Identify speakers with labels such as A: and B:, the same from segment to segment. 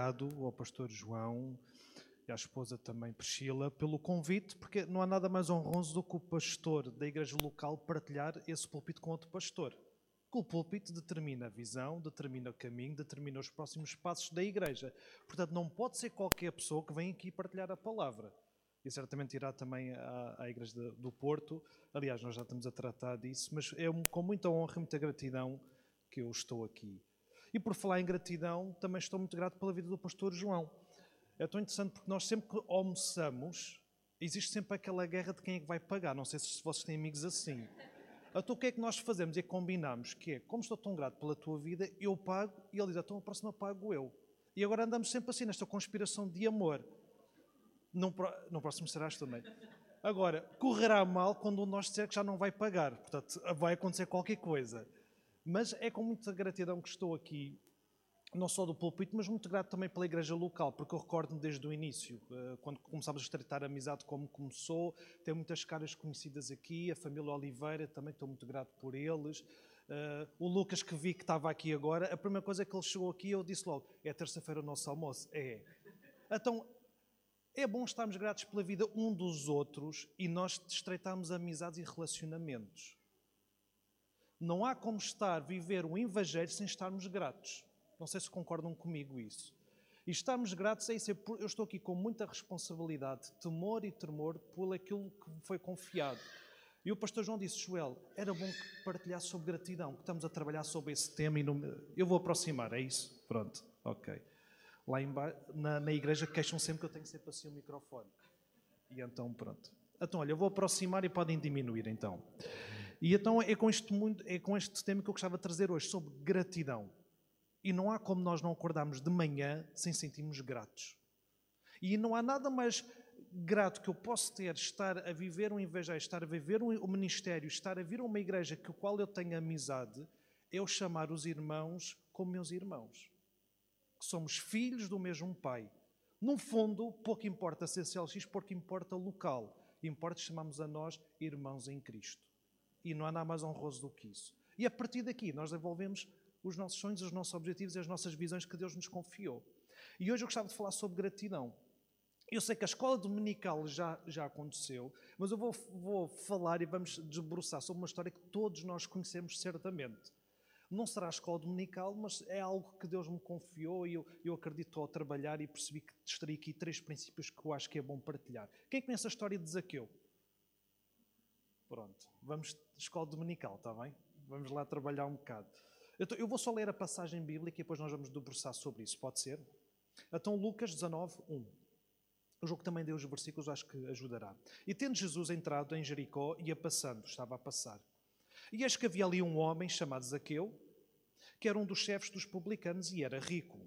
A: Obrigado ao pastor João e à esposa também Priscila pelo convite, porque não há nada mais honroso do que o pastor da igreja local partilhar esse púlpito com outro pastor. Que o púlpito determina a visão, determina o caminho, determina os próximos passos da igreja. Portanto, não pode ser qualquer pessoa que vem aqui partilhar a palavra. E certamente irá também à, à Igreja do Porto. Aliás, nós já estamos a tratar disso, mas é com muita honra e muita gratidão que eu estou aqui. E por falar em gratidão, também estou muito grato pela vida do pastor João. É tão interessante porque nós sempre que almoçamos, existe sempre aquela guerra de quem é que vai pagar. Não sei se vocês têm amigos assim. Então o que é que nós fazemos? É combinamos que é, como estou tão grato pela tua vida, eu pago, e ele diz, então a próxima pago eu. E agora andamos sempre assim, nesta conspiração de amor. No, no próximo serás também. Agora, correrá mal quando um nós disser que já não vai pagar. Portanto, vai acontecer qualquer coisa. Mas é com muita gratidão que estou aqui, não só do púlpito, mas muito grato também pela igreja local, porque eu recordo-me desde o início, eh, quando começámos a estreitar a amizade como começou, tem muitas caras conhecidas aqui, a família Oliveira, também estou muito grato por eles. Uh, o Lucas que vi que estava aqui agora, a primeira coisa que ele chegou aqui, eu disse logo, é terça-feira o nosso almoço? É. Então, é bom estarmos gratos pela vida um dos outros e nós estreitarmos amizades e relacionamentos. Não há como estar, viver o Evangelho sem estarmos gratos. Não sei se concordam comigo isso. E estarmos gratos é isso. Eu estou aqui com muita responsabilidade, temor e tremor por aquilo que foi confiado. E o pastor João disse, Joel, era bom que partilhasse sobre gratidão, que estamos a trabalhar sobre esse tema e não... eu vou aproximar, é isso? Pronto, ok. Lá embaixo, na, na igreja queixam sempre que eu tenho sempre assim o microfone. E então, pronto. Então, olha, eu vou aproximar e podem diminuir então. E então é com, este, é com este tema que eu gostava de trazer hoje, sobre gratidão. E não há como nós não acordarmos de manhã sem sentirmos gratos. E não há nada mais grato que eu posso ter estar a viver um evangelho, estar a viver um, ministério, estar a vir a uma igreja com a qual eu tenho amizade, é eu chamar os irmãos como meus irmãos. Que somos filhos do mesmo pai. No fundo, pouco importa ser CLX, pouco importa local. Importa chamarmos a nós irmãos em Cristo. E não há nada mais honroso do que isso. E a partir daqui nós desenvolvemos os nossos sonhos, os nossos objetivos e as nossas visões que Deus nos confiou. E hoje eu gostava de falar sobre gratidão. Eu sei que a escola dominical já, já aconteceu, mas eu vou, vou falar e vamos desbruçar sobre uma história que todos nós conhecemos certamente. Não será a escola dominical, mas é algo que Deus me confiou e eu, eu acredito ao trabalhar e percebi que extraí aqui três princípios que eu acho que é bom partilhar. Quem conhece a história de Zaqueu? Pronto, vamos escola dominical, está bem? Vamos lá trabalhar um bocado. Então, eu vou só ler a passagem bíblica e depois nós vamos debruçar sobre isso, pode ser? Então, Lucas 19, 1. O jogo também deu os versículos, acho que ajudará. E tendo Jesus entrado em Jericó, ia passando, estava a passar. E eis que havia ali um homem chamado Zaqueu, que era um dos chefes dos publicanos e era rico.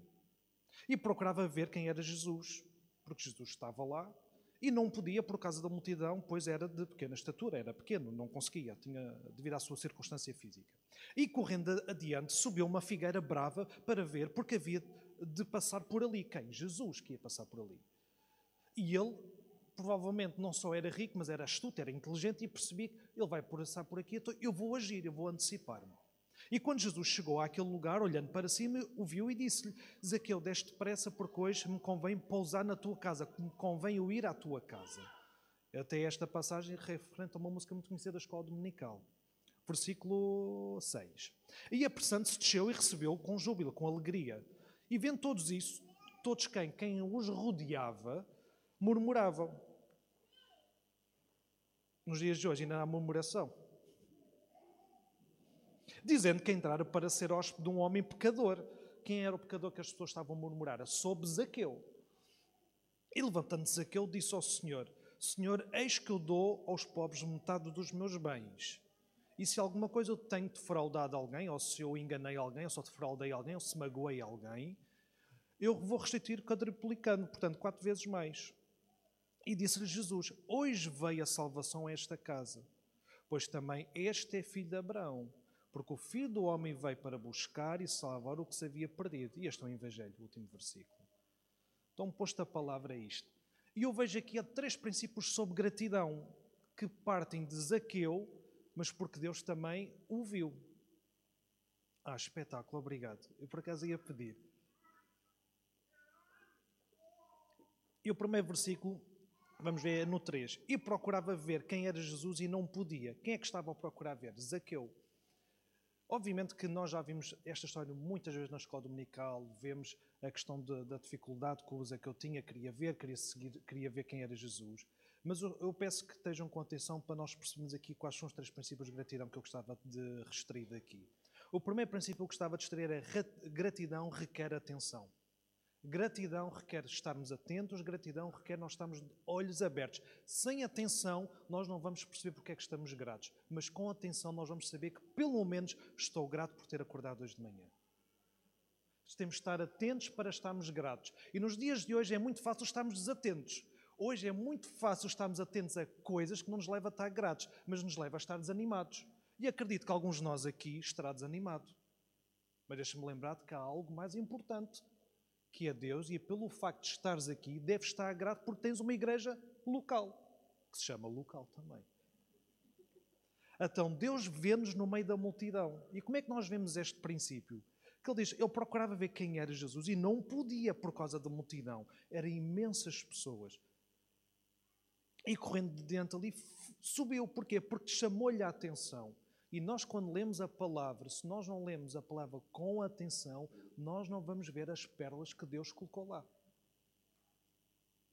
A: E procurava ver quem era Jesus, porque Jesus estava lá e não podia por causa da multidão, pois era de pequena estatura, era pequeno, não conseguia, tinha devido à sua circunstância física. E correndo adiante, subiu uma figueira brava para ver, porque havia de passar por ali. Quem? Jesus que ia passar por ali. E ele provavelmente não só era rico, mas era astuto, era inteligente e percebi que ele vai passar por aqui, então eu vou agir, eu vou antecipar-me. E quando Jesus chegou àquele lugar, olhando para cima, o viu e disse-lhe: Zaqueu, deste depressa, porque hoje me convém pousar na tua casa, me convém eu ir à tua casa. Até esta passagem referente a uma música muito conhecida da escola dominical. Versículo 6. E apressando-se, desceu e recebeu com júbilo, com alegria. E vendo todos isso, todos quem? Quem os rodeava, murmuravam. Nos dias de hoje ainda há murmuração dizendo que entrara para ser hóspede de um homem pecador. Quem era o pecador que as pessoas estavam a murmurar? Sob Zaqueu. E levantando-se Zaqueu, disse ao Senhor: Senhor, eis que eu dou aos pobres metade dos meus bens. E se alguma coisa eu tenho defraudado alguém, ou se eu enganei alguém, ou só defraudei alguém, ou se magoei alguém, eu vou restituir quadruplicando, portanto, quatro vezes mais. E disse-lhe Jesus: Hoje veio a salvação a esta casa, pois também este é filho de Abraão porque o Filho do Homem veio para buscar e salvar o que se havia perdido. E este é o Evangelho, o último versículo. Então, posto a palavra é isto. E eu vejo aqui há três princípios sobre gratidão que partem de Zaqueu, mas porque Deus também o viu. Ah, espetáculo, obrigado. Eu por acaso ia pedir. E o primeiro versículo, vamos ver, é no 3. E procurava ver quem era Jesus e não podia. Quem é que estava a procurar ver? Zaqueu. Obviamente que nós já vimos esta história muitas vezes na escola dominical, vemos a questão de, da dificuldade que o Zaqueu tinha, queria ver, queria seguir, queria ver quem era Jesus. Mas eu, eu peço que estejam com atenção para nós percebermos aqui quais são os três princípios de gratidão que eu gostava de restringir aqui. O primeiro princípio que eu gostava de extrair é gratidão requer atenção. Gratidão requer estarmos atentos, gratidão requer nós estarmos de olhos abertos. Sem atenção, nós não vamos perceber porque é que estamos gratos, mas com atenção nós vamos saber que pelo menos estou grato por ter acordado hoje de manhã. Temos de estar atentos para estarmos gratos. E nos dias de hoje é muito fácil estarmos desatentos. Hoje é muito fácil estarmos atentos a coisas que não nos levam a estar gratos, mas nos leva a estar desanimados. E acredito que alguns de nós aqui estará desanimado. Mas deixa-me lembrar de que há algo mais importante, que é Deus, e pelo facto de estares aqui, deves estar grato porque tens uma igreja local, que se chama local também. Então, Deus vê-nos no meio da multidão. E como é que nós vemos este princípio? Que ele diz, ele procurava ver quem era Jesus e não podia por causa da multidão. Eram imensas pessoas. E correndo de dentro ali, subiu. Porquê? Porque chamou-lhe a atenção. E nós, quando lemos a palavra, se nós não lemos a palavra com atenção, nós não vamos ver as pérolas que Deus colocou lá.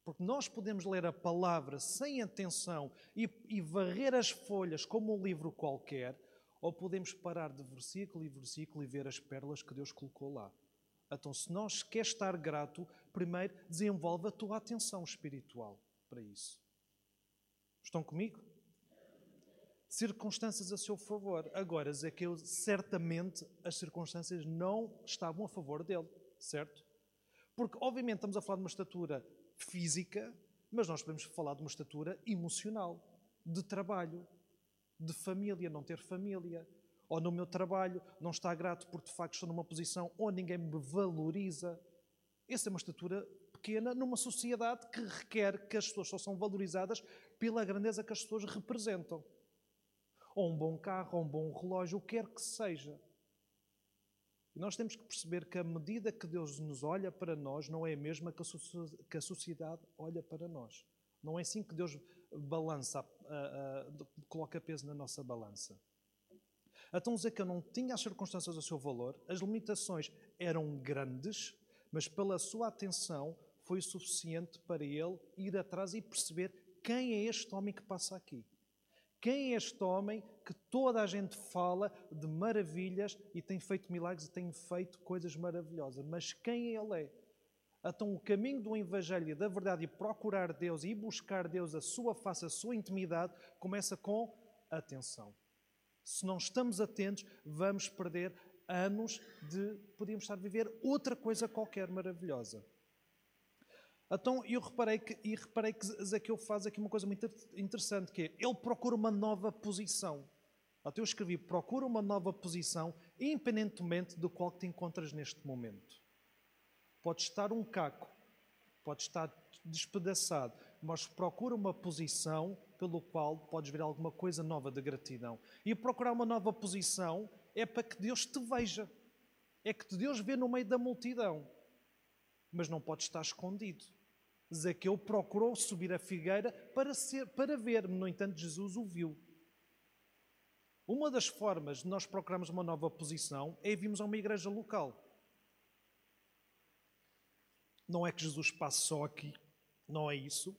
A: Porque nós podemos ler a palavra sem atenção e, e varrer as folhas como um livro qualquer, ou podemos parar de versículo em versículo e ver as pérolas que Deus colocou lá. Então, se nós quer estar grato, primeiro desenvolve a tua atenção espiritual para isso. Estão comigo? Circunstâncias a seu favor. Agora, Zaqueu, certamente as circunstâncias não estavam a favor dele, certo? Porque, obviamente, estamos a falar de uma estatura física, mas nós podemos falar de uma estatura emocional, de trabalho, de família, não ter família. Ou no meu trabalho, não estar grato porque de facto estou numa posição onde ninguém me valoriza. Essa é uma estatura pequena numa sociedade que requer que as pessoas só são valorizadas pela grandeza que as pessoas representam ou um bom carro, ou um bom relógio, o que quer que seja. E nós temos que perceber que a medida que Deus nos olha para nós não é a mesma que a sociedade olha para nós. Não é assim que Deus balança, coloca peso na nossa balança. Então Zeca não tinha as circunstâncias a seu valor, as limitações eram grandes, mas pela sua atenção foi suficiente para ele ir atrás e perceber quem é este homem que passa aqui. Quem é este homem que toda a gente fala de maravilhas e tem feito milagres e tem feito coisas maravilhosas? Mas quem ele é? Então, o caminho do Evangelho da verdade e procurar Deus e buscar Deus, a sua face, a sua intimidade, começa com atenção. Se não estamos atentos, vamos perder anos de podíamos estar a viver outra coisa qualquer maravilhosa. Então eu reparei que, e reparei que Zaqueu faz aqui uma coisa muito interessante, que é, ele procura uma nova posição. Então eu escrevi, procura uma nova posição, independentemente do qual te encontras neste momento. Pode estar um caco, pode estar despedaçado, mas procura uma posição pelo qual podes ver alguma coisa nova de gratidão. E procurar uma nova posição é para que Deus te veja. É que Deus vê no meio da multidão. Mas não pode estar escondido. Zaqueu procurou subir a figueira para, ser, para ver, no entanto, Jesus o viu. Uma das formas de nós procurarmos uma nova posição é virmos a uma igreja local. Não é que Jesus passe só aqui, não é isso.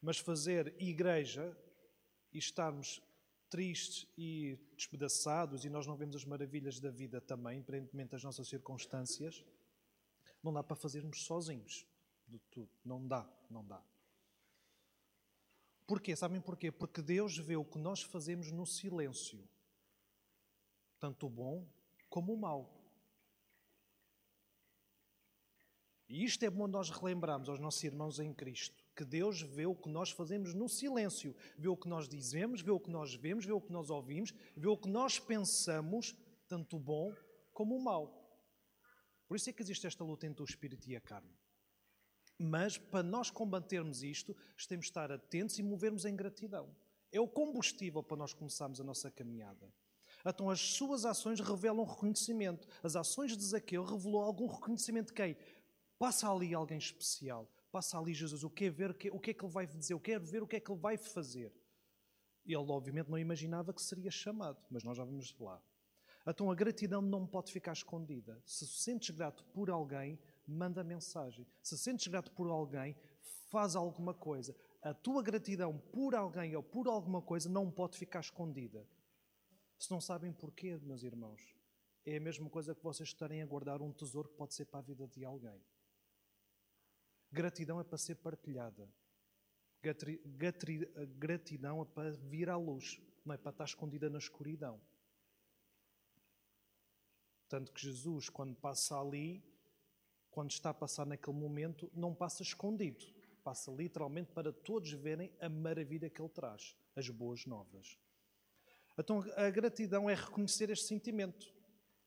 A: Mas fazer igreja e estarmos tristes e despedaçados e nós não vemos as maravilhas da vida também, independentemente das nossas circunstâncias, não dá para fazermos sozinhos de tudo. Não dá, não dá. Porquê? Sabem porquê? Porque Deus vê o que nós fazemos no silêncio, tanto o bom como o mau. E isto é bom nós relembrarmos aos nossos irmãos em Cristo, que Deus vê o que nós fazemos no silêncio, vê o que nós dizemos, vê o que nós vemos, vê o que nós ouvimos, vê o que nós pensamos, tanto o bom como o mau. Por isso é que existe esta luta entre o espírito e a carne. Mas para nós combatermos isto, temos de estar atentos e movermos em gratidão. É o combustível para nós começarmos a nossa caminhada. Então as suas ações revelam reconhecimento. As ações de Zaqueu revelou algum reconhecimento de quem? Passa ali alguém especial. Passa ali Jesus. O que é ver? O que, é que ele vai dizer? Eu quero ver o que é que ele vai fazer. Ele, obviamente, não imaginava que seria chamado, mas nós já vamos lá. Então a gratidão não pode ficar escondida. Se sentes grato por alguém, manda mensagem. Se sentes grato por alguém, faz alguma coisa. A tua gratidão por alguém ou por alguma coisa não pode ficar escondida. Se não sabem porquê, meus irmãos, é a mesma coisa que vocês estarem a guardar um tesouro que pode ser para a vida de alguém. Gratidão é para ser partilhada. Gratidão é para vir à luz, não é para estar escondida na escuridão. Tanto que Jesus, quando passa ali, quando está a passar naquele momento, não passa escondido. Passa literalmente para todos verem a maravilha que ele traz, as boas novas. Então a gratidão é reconhecer este sentimento.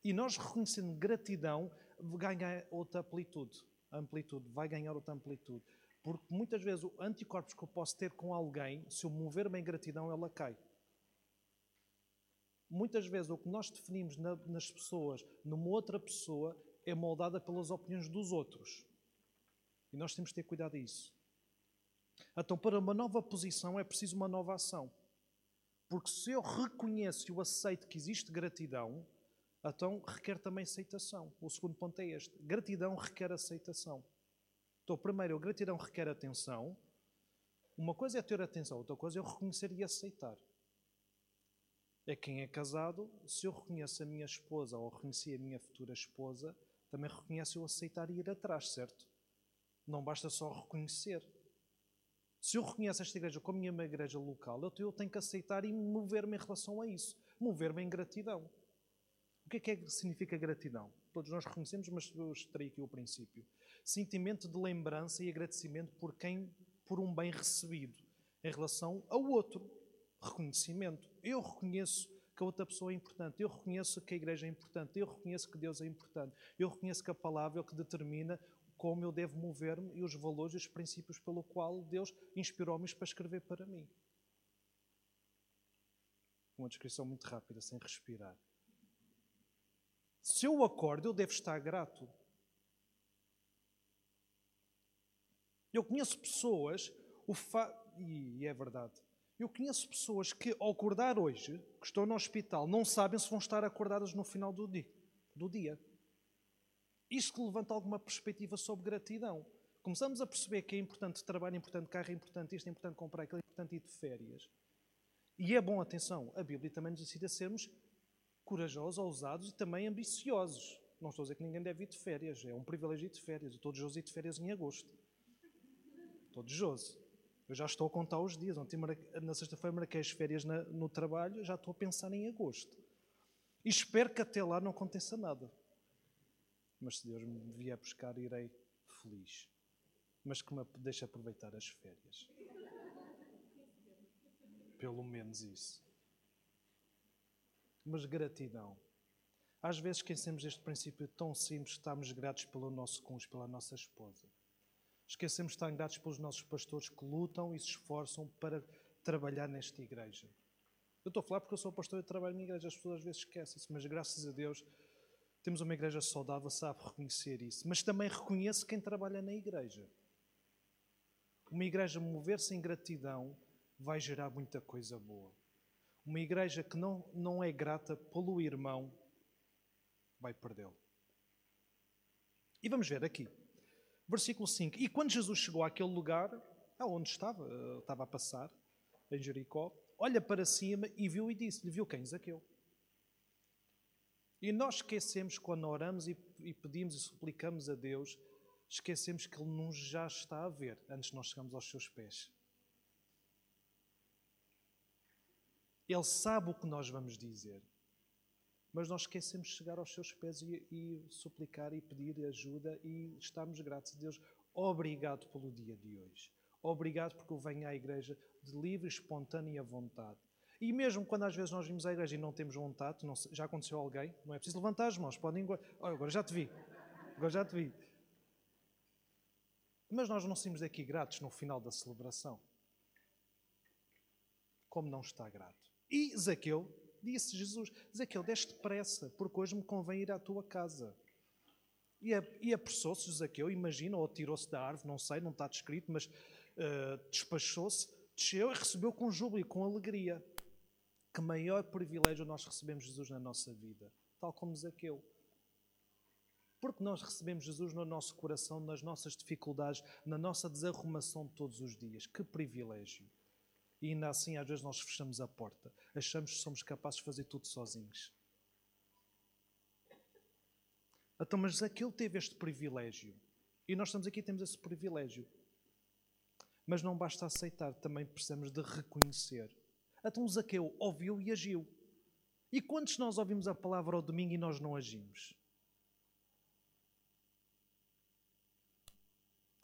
A: E nós reconhecendo gratidão, ganha outra amplitude. Amplitude vai ganhar outra amplitude. Porque muitas vezes o anticorpos que eu posso ter com alguém, se eu mover-me em gratidão, ela cai. Muitas vezes o que nós definimos na, nas pessoas, numa outra pessoa, é moldada pelas opiniões dos outros. E nós temos que ter cuidado a isso. Então, para uma nova posição é preciso uma nova ação. Porque se eu reconheço e aceito que existe gratidão, então requer também aceitação. O segundo ponto é este: gratidão requer aceitação. Então, primeiro, gratidão requer atenção. Uma coisa é ter atenção, outra coisa é eu reconhecer e aceitar. É quem é casado, se eu reconheço a minha esposa ou reconheci a minha futura esposa, também reconheço eu aceitar e ir atrás, certo? Não basta só reconhecer. Se eu reconheço esta igreja como minha igreja local, eu tenho que aceitar e mover-me em relação a isso. Mover-me em gratidão. O que é que, é que significa gratidão? Todos nós reconhecemos, mas eu extraí aqui o princípio. Sentimento de lembrança e agradecimento por quem, por um bem recebido, em relação ao outro. Reconhecimento. Eu reconheço que a outra pessoa é importante. Eu reconheço que a igreja é importante. Eu reconheço que Deus é importante. Eu reconheço que a palavra é o que determina como eu devo mover-me e os valores e os princípios pelo qual Deus inspirou-me para escrever para mim. Uma descrição muito rápida, sem respirar. Se eu acordo, eu devo estar grato. Eu conheço pessoas, o fa... e é verdade, eu conheço pessoas que, ao acordar hoje, que estão no hospital, não sabem se vão estar acordadas no final do dia. Do dia. Isto levanta alguma perspectiva sobre gratidão. Começamos a perceber que é importante trabalho, é importante carro, é importante isto, é importante comprar aquilo, é importante ir de férias. E é bom, atenção, a Bíblia também nos ensina a sermos corajosos, ousados e também ambiciosos. Não estou a dizer que ninguém deve ir de férias, é um privilégio ir de férias. Eu estou desejoso de ir de férias em agosto. Estou desejoso. Eu já estou a contar os dias. Ontem, na sexta-feira, marquei as férias no trabalho, já estou a pensar em agosto. E espero que até lá não aconteça nada. Mas se Deus me vier buscar, irei feliz. Mas que me deixe aproveitar as férias. Pelo menos isso mas gratidão. Às vezes esquecemos este princípio tão simples, estamos gratos pelo nosso cônjuge, pela nossa esposa. Esquecemos de estar gratos pelos nossos pastores que lutam e se esforçam para trabalhar nesta igreja. Eu estou a falar porque eu sou pastor e trabalho na igreja, as pessoas às vezes esquecem-se, mas graças a Deus temos uma igreja saudável, sabe reconhecer isso. Mas também reconhece quem trabalha na igreja. Uma igreja mover-se em gratidão vai gerar muita coisa boa. Uma igreja que não, não é grata pelo irmão vai perdê-lo. E vamos ver aqui, versículo 5. E quando Jesus chegou àquele lugar, aonde estava, eh, estava a passar, em Jericó, olha para cima e viu e disse-lhe: Viu quem? Zaqueu. E nós esquecemos, quando oramos e, e pedimos e suplicamos a Deus, esquecemos que Ele nos já está a ver antes de nós chegarmos aos seus pés. Ele sabe o que nós vamos dizer. Mas nós esquecemos de chegar aos seus pés e, e suplicar e pedir ajuda e estamos gratos a Deus. Obrigado pelo dia de hoje. Obrigado porque eu venho à igreja de livre, espontânea vontade. E mesmo quando às vezes nós vimos à igreja e não temos vontade, não, já aconteceu alguém, não é preciso levantar as mãos, podem. Oh, agora já te vi. Agora já te vi. Mas nós não saímos daqui gratos no final da celebração. Como não está grato? E Zaqueu Disse Jesus: Zaqueu, deste depressa, porque hoje me convém ir à tua casa. E, e apressou-se Zaqueu, imagina, ou tirou-se da árvore, não sei, não está descrito, mas uh, despachou-se, desceu e recebeu com júbilo e com alegria. Que maior privilégio nós recebemos Jesus na nossa vida, tal como Zaqueu. Porque nós recebemos Jesus no nosso coração, nas nossas dificuldades, na nossa desarrumação de todos os dias. Que privilégio! E ainda assim, às vezes, nós fechamos a porta. Achamos que somos capazes de fazer tudo sozinhos. Então, mas Zaqueu teve este privilégio. E nós estamos aqui temos esse privilégio. Mas não basta aceitar, também precisamos de reconhecer. Então Zaqueu ouviu e agiu. E quantos nós ouvimos a palavra ao domingo e nós não agimos?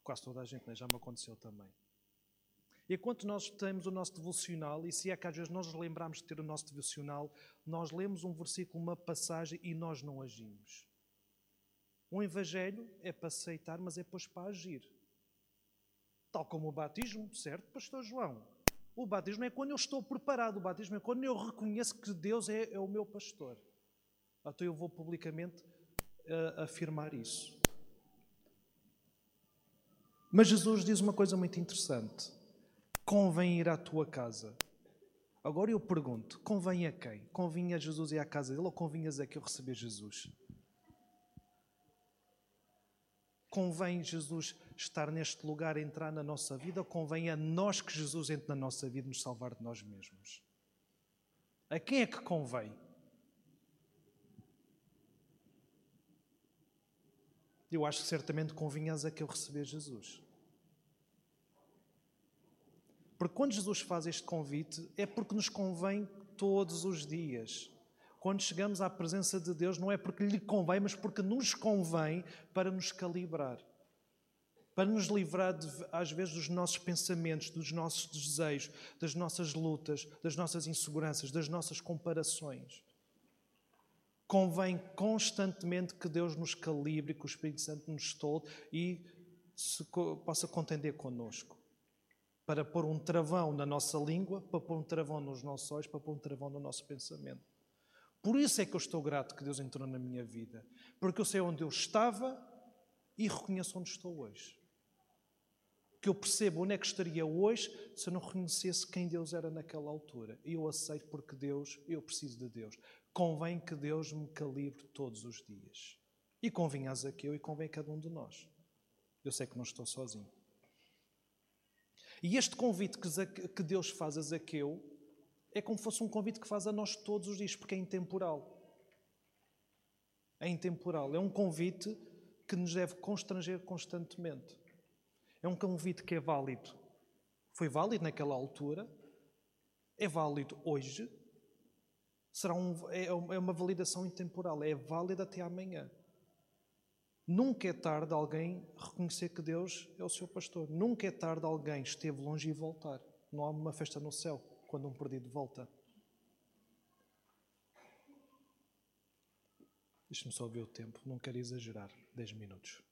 A: Quase toda a gente, né? já me aconteceu também. E enquanto nós temos o nosso devocional, e se é que às vezes nós lembramos de ter o nosso devocional, nós lemos um versículo, uma passagem e nós não agimos. O Evangelho é para aceitar, mas é depois para agir. Tal como o batismo, certo, Pastor João? O batismo é quando eu estou preparado, o batismo é quando eu reconheço que Deus é, é o meu pastor. Então eu vou publicamente uh, afirmar isso. Mas Jesus diz uma coisa muito interessante: convém ir à tua casa. Agora eu pergunto: convém a quem? Convinha a Jesus ir à casa dele ou convinha a que eu receber Jesus? Convém Jesus estar neste lugar, entrar na nossa vida, ou convém a nós que Jesus entre na nossa vida e nos salvar de nós mesmos? A quem é que convém? Eu acho que certamente convinhas a que eu receber Jesus. Porque quando Jesus faz este convite, é porque nos convém todos os dias. Quando chegamos à presença de Deus, não é porque lhe convém, mas porque nos convém para nos calibrar. Para nos livrar, de, às vezes, dos nossos pensamentos, dos nossos desejos, das nossas lutas, das nossas inseguranças, das nossas comparações convém constantemente que Deus nos calibre, que o Espírito Santo nos estole e se, possa contender connosco. Para pôr um travão na nossa língua, para pôr um travão nos nossos olhos, para pôr um travão no nosso pensamento. Por isso é que eu estou grato que Deus entrou na minha vida. Porque eu sei onde eu estava e reconheço onde estou hoje. Que eu percebo onde é que estaria hoje se eu não reconhecesse quem Deus era naquela altura. E eu aceito porque Deus, eu preciso de Deus convém que Deus me calibre todos os dias. E convém a Zaqueu e convém a cada um de nós. Eu sei que não estou sozinho. E este convite que Deus faz a Zaqueu é como se fosse um convite que faz a nós todos os dias, porque é intemporal. É intemporal. É um convite que nos deve constranger constantemente. É um convite que é válido. Foi válido naquela altura, é válido hoje Será um, é, é uma validação intemporal, é válida até amanhã. Nunca é tarde alguém reconhecer que Deus é o seu pastor. Nunca é tarde alguém esteve longe e voltar. Não há uma festa no céu quando um perdido volta. Deixa-me só ver o tempo, não quero exagerar. 10 minutos.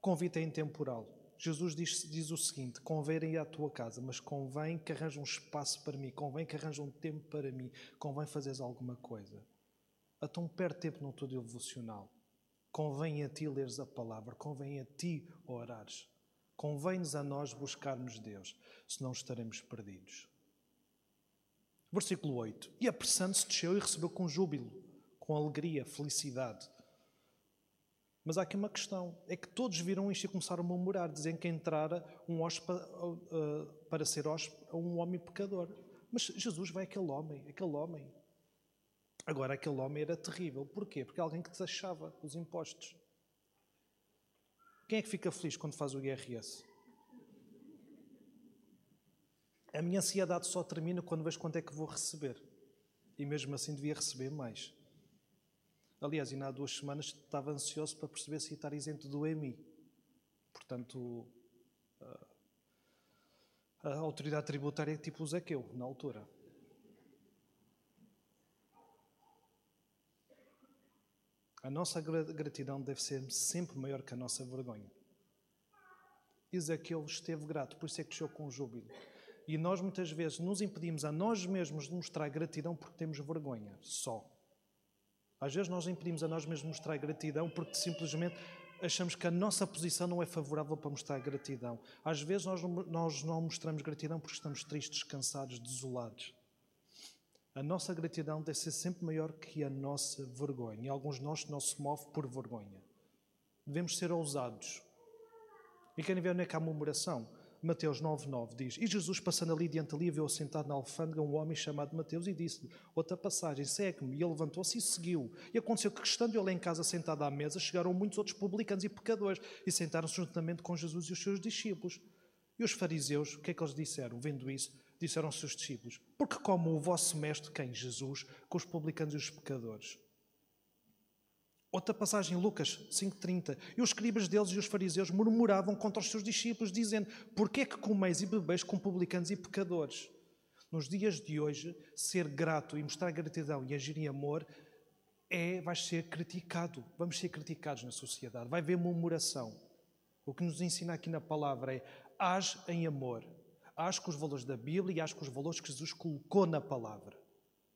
A: Convite é intemporal. Jesus diz, diz o seguinte: convém ir à tua casa, mas convém que arranjes um espaço para mim, convém que arranjes um tempo para mim, convém fazeres alguma coisa. Então perde tempo no teu devocional. Convém a ti leres a palavra, convém a ti orares. Convém-nos a nós buscarmos Deus, senão estaremos perdidos. Versículo 8. E apressando-se desceu e recebeu com júbilo, com alegria, felicidade mas há aqui uma questão: é que todos viram isto e começaram a murmurar, dizendo que entrara um hóspede uh, uh, para ser hóspede a um homem pecador. Mas Jesus vai aquele homem, aquele homem. Agora, aquele homem era terrível. Porquê? Porque é alguém que desachava os impostos. Quem é que fica feliz quando faz o IRS? A minha ansiedade só termina quando vejo quanto é que vou receber. E mesmo assim devia receber mais. Aliás, ainda há duas semanas estava ansioso para perceber se ia estar isento do EMI. Portanto, a autoridade tributária é tipo o Zequeu, na altura. A nossa gratidão deve ser sempre maior que a nossa vergonha. Ezequiel esteve grato, por isso é que desceu com júbilo. E nós muitas vezes nos impedimos a nós mesmos de mostrar gratidão porque temos vergonha, só. Às vezes nós impedimos a nós mesmos de mostrar gratidão porque simplesmente achamos que a nossa posição não é favorável para mostrar gratidão. Às vezes nós nós não mostramos gratidão porque estamos tristes, cansados, desolados. A nossa gratidão deve ser sempre maior que a nossa vergonha. E alguns de nós não se movem por vergonha. Devemos ser ousados. E querem ver onde é que há murmuração? Mateus 9,9 diz: E Jesus, passando ali diante ali, viu sentado na alfândega um homem chamado Mateus e disse-lhe: Outra passagem, segue-me. E ele levantou-se e seguiu. E aconteceu que, estando ele em casa sentado à mesa, chegaram muitos outros publicanos e pecadores e sentaram-se juntamente com Jesus e os seus discípulos. E os fariseus, o que é que eles disseram? Vendo isso, disseram seus discípulos: Porque como o vosso mestre, quem? Jesus, com os publicanos e os pecadores? Outra passagem, Lucas 5,30. E os escribas deles e os fariseus murmuravam contra os seus discípulos, dizendo: Porquê é que comeis e bebeis com publicanos e pecadores? Nos dias de hoje, ser grato e mostrar gratidão e agir em amor é, vai ser criticado. Vamos ser criticados na sociedade. Vai haver murmuração. O que nos ensina aqui na palavra é: age em amor. Age com os valores da Bíblia e age com os valores que Jesus colocou na palavra.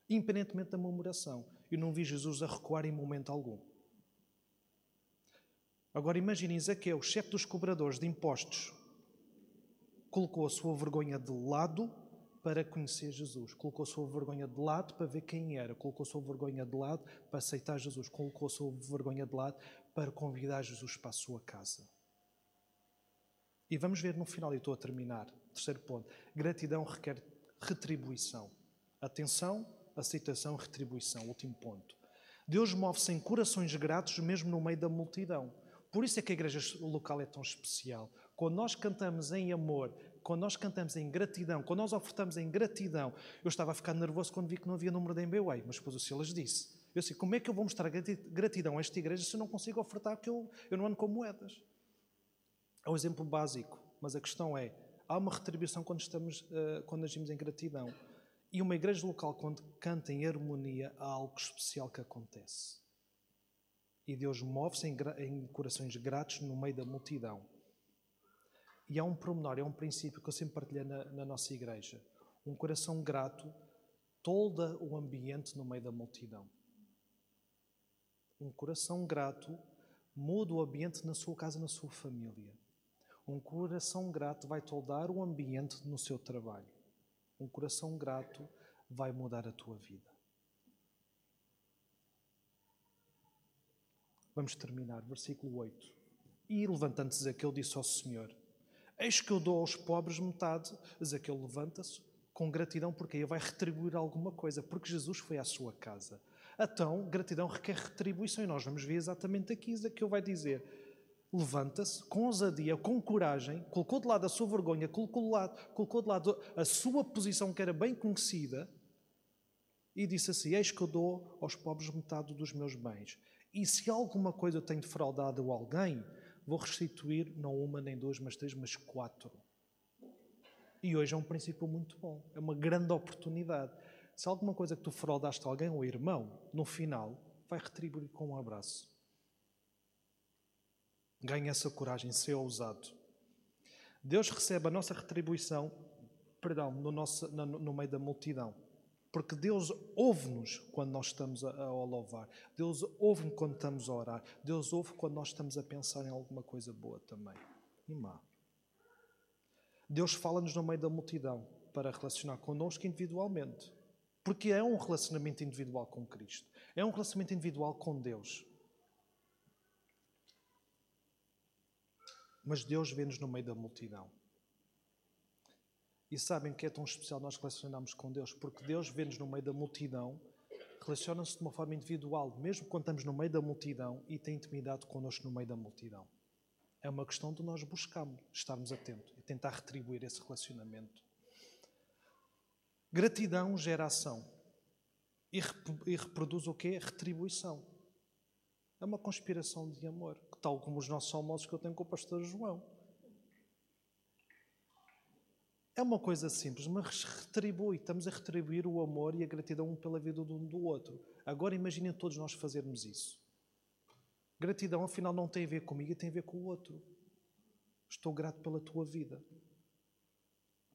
A: Independentemente da murmuração. Eu não vi Jesus a recuar em momento algum. Agora imaginem Zaqueu, chefe dos cobradores de impostos, colocou a sua vergonha de lado para conhecer Jesus, colocou a sua vergonha de lado para ver quem era, colocou a sua vergonha de lado para aceitar Jesus, colocou a sua vergonha de lado para convidar Jesus para a sua casa. E vamos ver no final, e estou a terminar, terceiro ponto: gratidão requer retribuição. Atenção, aceitação, retribuição. Último ponto. Deus move-se em corações gratos mesmo no meio da multidão. Por isso é que a igreja local é tão especial. Quando nós cantamos em amor, quando nós cantamos em gratidão, quando nós ofertamos em gratidão, eu estava a ficar nervoso quando vi que não havia número de MBWay, mas depois o Silas disse. Eu disse, como é que eu vou mostrar gratidão a esta igreja se eu não consigo ofertar que eu, eu não ando com moedas? É um exemplo básico, mas a questão é, há uma retribuição quando, estamos, uh, quando agimos em gratidão. E uma igreja local, quando canta em harmonia, há algo especial que acontece. E Deus move-se em, em, corações gratos no meio da multidão. E há um promenor, é um princípio que eu sempre partilhei na, na nossa igreja. Um coração grato tolda o ambiente no meio da multidão. Um coração grato muda o ambiente na sua casa, na sua família. Um coração grato vai toldar o ambiente no seu trabalho. Um coração grato vai mudar a tua vida. Vamos terminar, versículo 8. E levantando-se Zaqueu disse ao Senhor: Eis que eu dou aos pobres metade. Zaqueu levanta-se com gratidão, porque aí vai retribuir alguma coisa, porque Jesus foi à sua casa. Então, gratidão requer retribuição, e nós vamos ver exatamente aqui. Zaqueu vai dizer: levanta-se com ousadia, com coragem, colocou de lado a sua vergonha, colocou de lado, colocou de lado a sua posição que era bem conhecida, e disse assim: Eis que eu dou aos pobres metade dos meus bens. E se alguma coisa eu tenho defraudado a alguém, vou restituir não uma, nem duas, mas três, mas quatro. E hoje é um princípio muito bom, é uma grande oportunidade. Se alguma coisa que tu fraudaste a alguém, ou irmão, no final, vai retribuir com um abraço. Ganhe essa coragem, ser ousado. Deus recebe a nossa retribuição, perdão, no, nosso, no, no meio da multidão. Porque Deus ouve-nos quando nós estamos a, a louvar. Deus ouve-nos quando estamos a orar. Deus ouve quando nós estamos a pensar em alguma coisa boa também. E má. Deus fala-nos no meio da multidão para relacionar connosco individualmente. Porque é um relacionamento individual com Cristo. É um relacionamento individual com Deus. Mas Deus vê-nos no meio da multidão. E sabem que é tão especial nós relacionarmos com Deus? Porque Deus vê-nos no meio da multidão, relaciona-se de uma forma individual, mesmo quando estamos no meio da multidão e tem intimidade connosco no meio da multidão. É uma questão de nós buscarmos, estarmos atentos e tentar retribuir esse relacionamento. Gratidão gera ação e, reproduz o quê? Retribuição. É uma conspiração de amor, tal como os nossos almoços que eu tenho com o pastor João. É uma coisa simples, mas retribui. Estamos a retribuir o amor e a gratidão um pela vida de um do outro. Agora imaginem todos nós fazermos isso. Gratidão, afinal, não tem a ver comigo, tem a ver com o outro. Estou grato pela tua vida.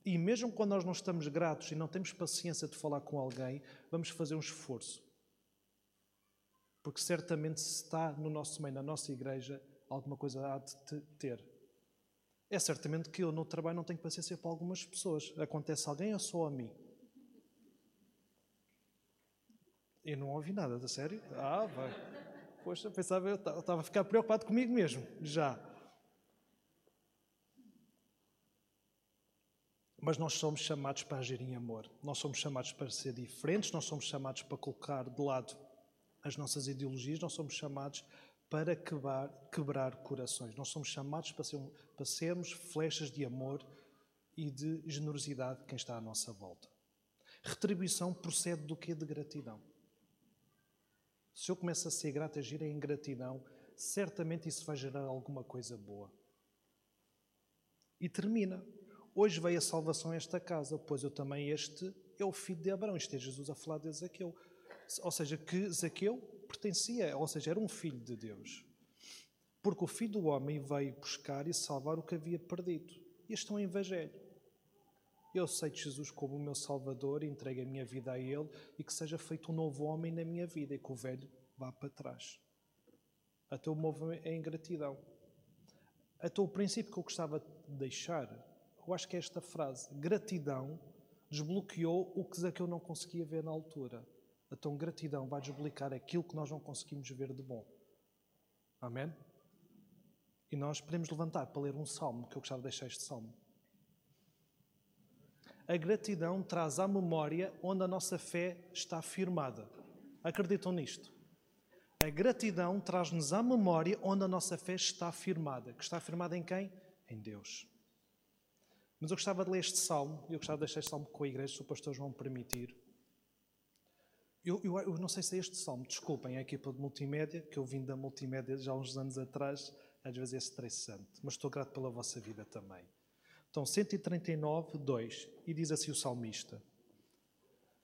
A: E mesmo quando nós não estamos gratos e não temos paciência de falar com alguém, vamos fazer um esforço. Porque certamente se está no nosso meio, na nossa igreja, alguma coisa há de ter. É certamente que eu no trabalho não tenho paciência para algumas pessoas. Acontece a alguém ou só a mim? Eu não ouvi nada, da sério? Ah, vai. Poxa, pensava, eu estava a ficar preocupado comigo mesmo, já. Mas nós somos chamados para agir em amor. Nós somos chamados para ser diferentes, nós somos chamados para colocar de lado as nossas ideologias, nós somos chamados para quebrar, quebrar corações. Nós somos chamados para, ser, para sermos flechas de amor e de generosidade de quem está à nossa volta. Retribuição procede do que? De gratidão. Se eu começo a ser grato, a agir em gratidão, certamente isso vai gerar alguma coisa boa. E termina. Hoje veio a salvação a esta casa, pois eu também este é o filho de Abraão. Isto é Jesus a falar de Zaqueu. Ou seja, que Zaqueu pertencia, ou seja, era um filho de Deus. Porque o filho do homem veio buscar e salvar o que havia perdido. Este é um evangelho. Eu aceito Jesus como o meu Salvador, entrego a minha vida a Ele e que seja feito um novo homem na minha vida e que o velho vá para trás. Até o movo é ingratidão. Até o princípio que eu gostava de deixar, eu acho que é esta frase: gratidão desbloqueou o que eu não conseguia ver na altura. Então, gratidão vai desbloquear aquilo que nós não conseguimos ver de bom. Amém? E nós podemos levantar para ler um salmo, que eu gostava de deixar este salmo a gratidão traz à memória onde a nossa fé está firmada. Acreditam nisto? A gratidão traz-nos à memória onde a nossa fé está firmada. Que está firmada em quem? Em Deus. Mas eu gostava de ler este salmo, e eu gostava de deixar este salmo com a igreja, se os pastores vão permitir. Eu, eu, eu, não sei se é este salmo, desculpem a equipa de multimédia, que eu vim da multimédia já há uns anos atrás, às vezes é estressante, mas estou grato pela vossa vida também. Então, 139, 2, e diz assim o salmista: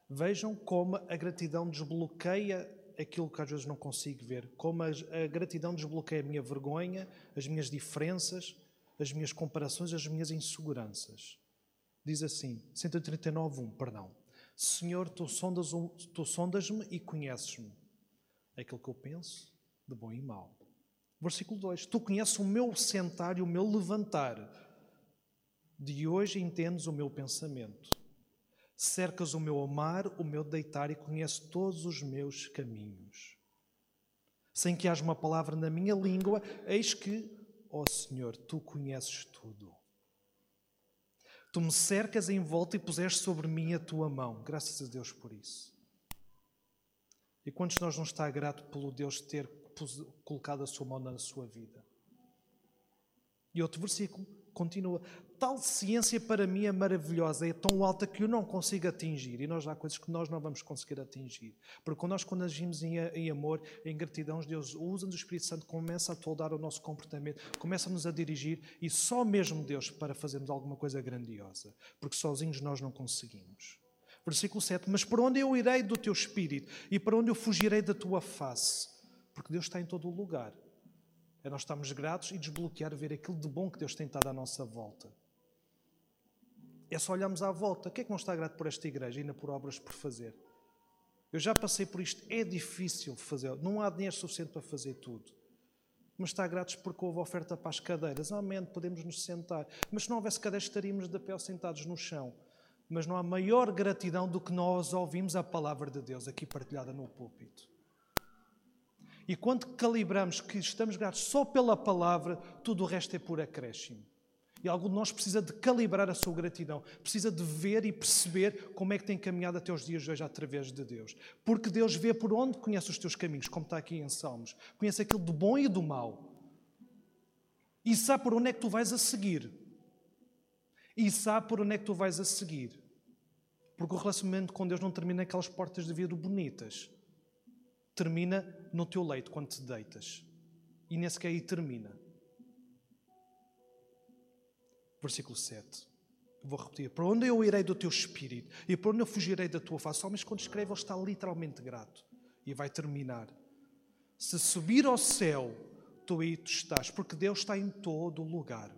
A: Vejam como a gratidão desbloqueia aquilo que às vezes não consigo ver, como a, a gratidão desbloqueia a minha vergonha, as minhas diferenças, as minhas comparações, as minhas inseguranças. Diz assim, 139, 1, perdão. Senhor, tu sondas-me tu sondas e conheces-me. Aquilo que eu penso, de bom e mau. Versículo 2. Tu conheces o meu sentar e o meu levantar de hoje entendes o meu pensamento. Cercas o meu amar, o meu deitar e conheces todos os meus caminhos. Sem que haja uma palavra na minha língua, eis que, ó oh Senhor, tu conheces tudo. Tu me cercas em volta e puseste sobre mim a tua mão. Graças a Deus por isso. E quantos nós não está grato pelo Deus ter colocado a sua mão na sua vida? E outro versículo continua tal ciência para mim é maravilhosa, é tão alta que eu não consigo atingir. E nós há coisas que nós não vamos conseguir atingir. Porque nós, quando agimos em, em amor, em gratidão, Deus usa-nos o Espírito Santo, começa a toldar o nosso comportamento, começa-nos a dirigir e só mesmo Deus para fazermos alguma coisa grandiosa. Porque sozinhos nós não conseguimos. Versículo 7: Mas para onde eu irei do teu espírito e para onde eu fugirei da tua face? Porque Deus está em todo o lugar. É nós estarmos gratos e desbloquear, ver aquilo de bom que Deus tem estado à nossa volta. É só olharmos à volta. O que é que não está grato por esta igreja, ainda por obras por fazer? Eu já passei por isto, é difícil fazer, não há dinheiro suficiente para fazer tudo. Mas está gratos porque houve oferta para as cadeiras. Amém, podemos nos sentar. Mas se não houvesse cadeiras, estaríamos de pé ou sentados no chão. Mas não há maior gratidão do que nós ouvimos a palavra de Deus aqui partilhada no púlpito. E quando calibramos que estamos gratos só pela palavra, tudo o resto é por acréscimo. E algum de nós precisa de calibrar a sua gratidão, precisa de ver e perceber como é que tem caminhado até os dias de hoje através de Deus. Porque Deus vê por onde conhece os teus caminhos, como está aqui em Salmos. Conhece aquilo do bom e do mau. E sabe por onde é que tu vais a seguir. E sabe por onde é que tu vais a seguir. Porque o relacionamento com Deus não termina naquelas portas de vidro bonitas. Termina no teu leito quando te deitas. E nem sequer aí termina Versículo 7. Vou repetir. Para onde eu irei do teu espírito e para onde eu fugirei da tua face? Homens, quando escreve, ele está literalmente grato. E vai terminar. Se subir ao céu, tu aí tu estás, porque Deus está em todo lugar.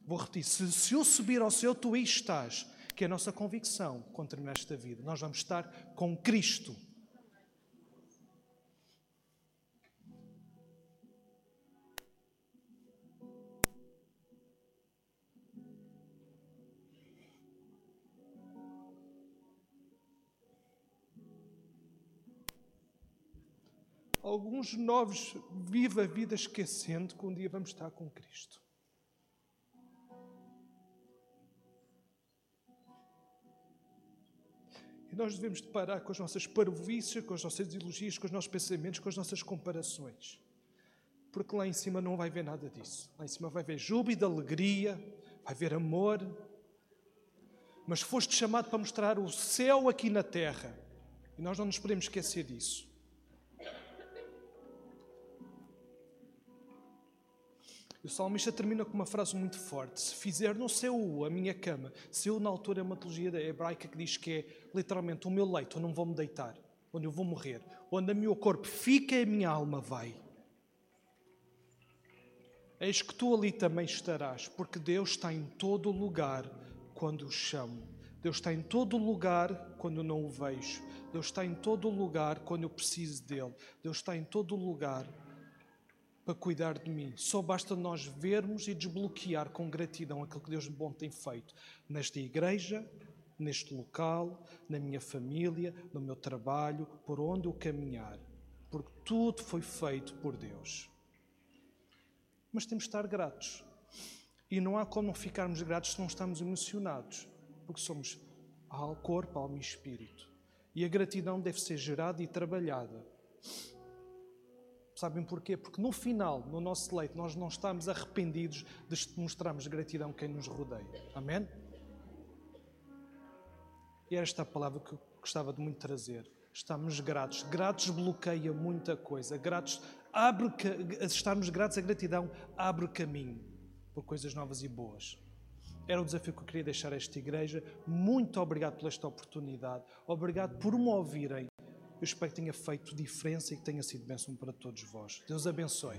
A: Vou repetir: se, se eu subir ao céu, tu aí estás, que é a nossa convicção quando terminar esta vida. Nós vamos estar com Cristo. alguns novos vivem a vida esquecendo que um dia vamos estar com Cristo. E nós devemos parar com as nossas parvoíces, com as nossas ideologias, com os nossos pensamentos, com as nossas comparações. Porque lá em cima não vai ver nada disso. Lá em cima vai ver júbilo, alegria, vai ver amor. Mas foste chamado para mostrar o céu aqui na terra. E nós não nos podemos esquecer disso. O salmista termina com uma frase muito forte: Se fizer no céu a minha cama, se eu na altura é uma teologia hebraica que diz que é literalmente o meu leito, onde não vou me deitar, onde eu vou morrer, onde o meu corpo fica a minha alma vai. Eis que tu ali também estarás, porque Deus está em todo lugar quando o chamo. Deus está em todo lugar quando não o vejo. Deus está em todo lugar quando eu preciso dele. Deus está em todo lugar para cuidar de mim. Só basta nós vermos e desbloquear com gratidão aquilo que Deus de bom tem feito nesta igreja, neste local, na minha família, no meu trabalho, por onde eu caminhar. Porque tudo foi feito por Deus. Mas temos de estar gratos. E não há como não ficarmos gratos se não estamos emocionados, porque somos corpo, alma e espírito. E a gratidão deve ser gerada e trabalhada Sabem porquê? Porque no final, no nosso leito, nós não estamos arrependidos de mostrarmos gratidão a quem nos rodeia. Amém? E esta é a palavra que eu gostava de muito trazer. Estamos gratos. Gratos bloqueia muita coisa. Gratos abre, estarmos gratos à gratidão abre caminho por coisas novas e boas. Era o desafio que eu queria deixar a esta igreja. Muito obrigado por esta oportunidade. Obrigado por me ouvirem. Eu espero que tenha feito diferença e que tenha sido bênção para todos vós. Deus abençoe.